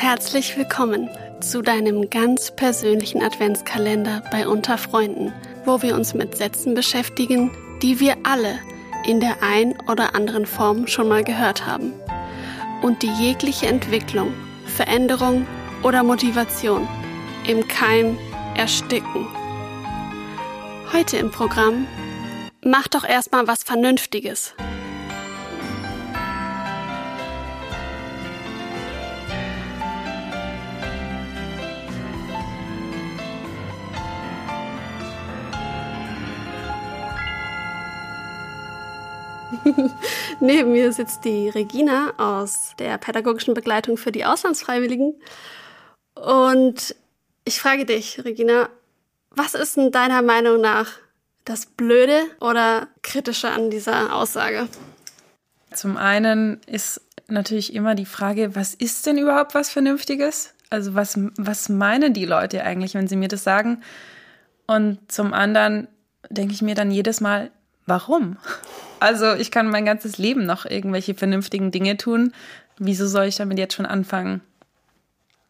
Herzlich willkommen zu deinem ganz persönlichen Adventskalender bei Unter Freunden, wo wir uns mit Sätzen beschäftigen, die wir alle in der ein oder anderen Form schon mal gehört haben und die jegliche Entwicklung, Veränderung oder Motivation im Keim ersticken. Heute im Programm Mach doch erstmal was Vernünftiges. Neben mir sitzt die Regina aus der pädagogischen Begleitung für die Auslandsfreiwilligen. Und ich frage dich, Regina, was ist denn deiner Meinung nach das Blöde oder Kritische an dieser Aussage? Zum einen ist natürlich immer die Frage, was ist denn überhaupt was Vernünftiges? Also was, was meinen die Leute eigentlich, wenn sie mir das sagen? Und zum anderen denke ich mir dann jedes Mal, warum? Also ich kann mein ganzes Leben noch irgendwelche vernünftigen Dinge tun. Wieso soll ich damit jetzt schon anfangen?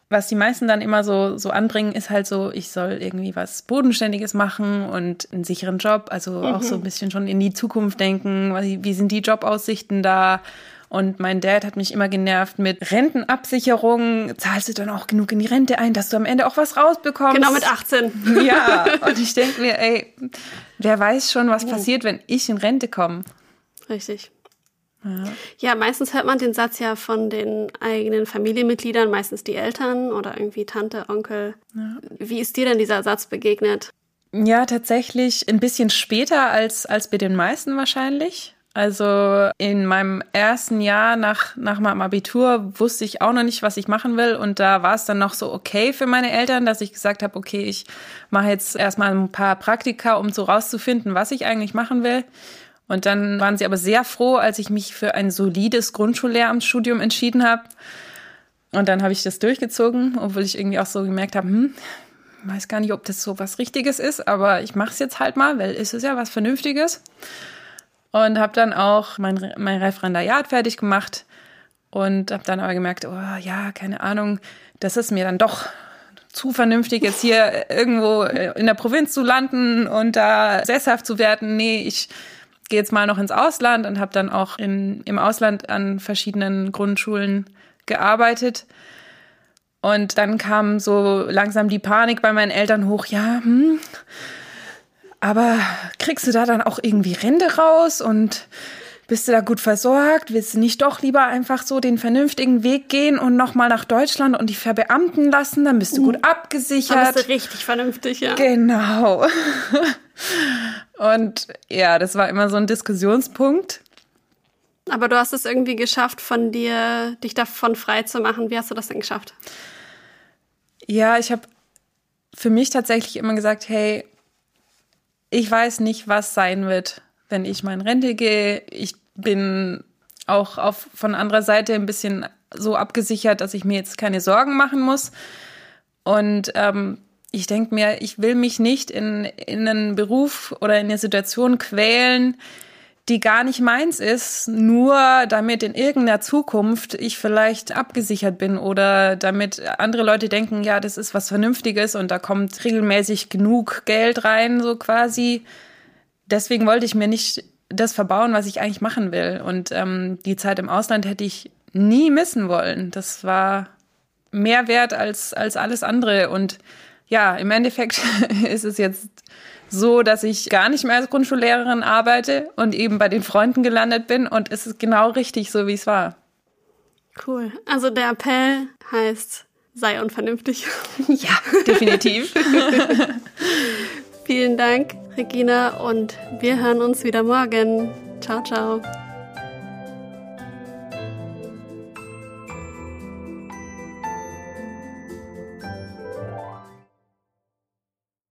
Was die meisten dann immer so, so anbringen, ist halt so, ich soll irgendwie was Bodenständiges machen und einen sicheren Job, also mhm. auch so ein bisschen schon in die Zukunft denken, wie, wie sind die Jobaussichten da? Und mein Dad hat mich immer genervt mit Rentenabsicherung. Zahlst du dann auch genug in die Rente ein, dass du am Ende auch was rausbekommst? Genau mit 18. Ja, und ich denke mir, ey, wer weiß schon, was oh. passiert, wenn ich in Rente komme. Richtig. Ja. ja, meistens hört man den Satz ja von den eigenen Familienmitgliedern, meistens die Eltern oder irgendwie Tante, Onkel. Ja. Wie ist dir denn dieser Satz begegnet? Ja, tatsächlich ein bisschen später als, als bei den meisten wahrscheinlich. Also in meinem ersten Jahr nach, nach meinem Abitur wusste ich auch noch nicht, was ich machen will. Und da war es dann noch so okay für meine Eltern, dass ich gesagt habe, okay, ich mache jetzt erstmal ein paar Praktika, um so rauszufinden, was ich eigentlich machen will. Und dann waren sie aber sehr froh, als ich mich für ein solides Grundschullehramtsstudium entschieden habe. Und dann habe ich das durchgezogen, obwohl ich irgendwie auch so gemerkt habe, hm, weiß gar nicht, ob das so was Richtiges ist, aber ich mache es jetzt halt mal, weil es ist ja was Vernünftiges. Und habe dann auch mein, mein Referendariat fertig gemacht und habe dann aber gemerkt, oh ja, keine Ahnung, das ist mir dann doch zu vernünftig, jetzt hier irgendwo in der Provinz zu landen und da sesshaft zu werden. Nee, ich gehe jetzt mal noch ins Ausland und habe dann auch in, im Ausland an verschiedenen Grundschulen gearbeitet. Und dann kam so langsam die Panik bei meinen Eltern hoch, ja, hm, aber kriegst du da dann auch irgendwie Rente raus und bist du da gut versorgt? Willst du nicht doch lieber einfach so den vernünftigen Weg gehen und nochmal nach Deutschland und dich verbeamten lassen? Dann bist du gut abgesichert. Dann bist du richtig vernünftig, ja. Genau. Und ja, das war immer so ein Diskussionspunkt. Aber du hast es irgendwie geschafft, von dir, dich davon frei zu machen. Wie hast du das denn geschafft? Ja, ich habe für mich tatsächlich immer gesagt, hey, ich weiß nicht, was sein wird, wenn ich mal in Rente gehe. Ich bin auch auf, von anderer Seite ein bisschen so abgesichert, dass ich mir jetzt keine Sorgen machen muss. Und ähm, ich denke mir, ich will mich nicht in, in einen Beruf oder in eine Situation quälen, die gar nicht meins ist, nur damit in irgendeiner Zukunft ich vielleicht abgesichert bin oder damit andere Leute denken, ja, das ist was Vernünftiges und da kommt regelmäßig genug Geld rein, so quasi. Deswegen wollte ich mir nicht das verbauen, was ich eigentlich machen will. Und ähm, die Zeit im Ausland hätte ich nie missen wollen. Das war mehr wert als, als alles andere. Und ja, im Endeffekt ist es jetzt so, dass ich gar nicht mehr als Grundschullehrerin arbeite und eben bei den Freunden gelandet bin und es ist genau richtig so, wie es war. Cool. Also der Appell heißt, sei unvernünftig. Ja, definitiv. Vielen Dank, Regina, und wir hören uns wieder morgen. Ciao, ciao.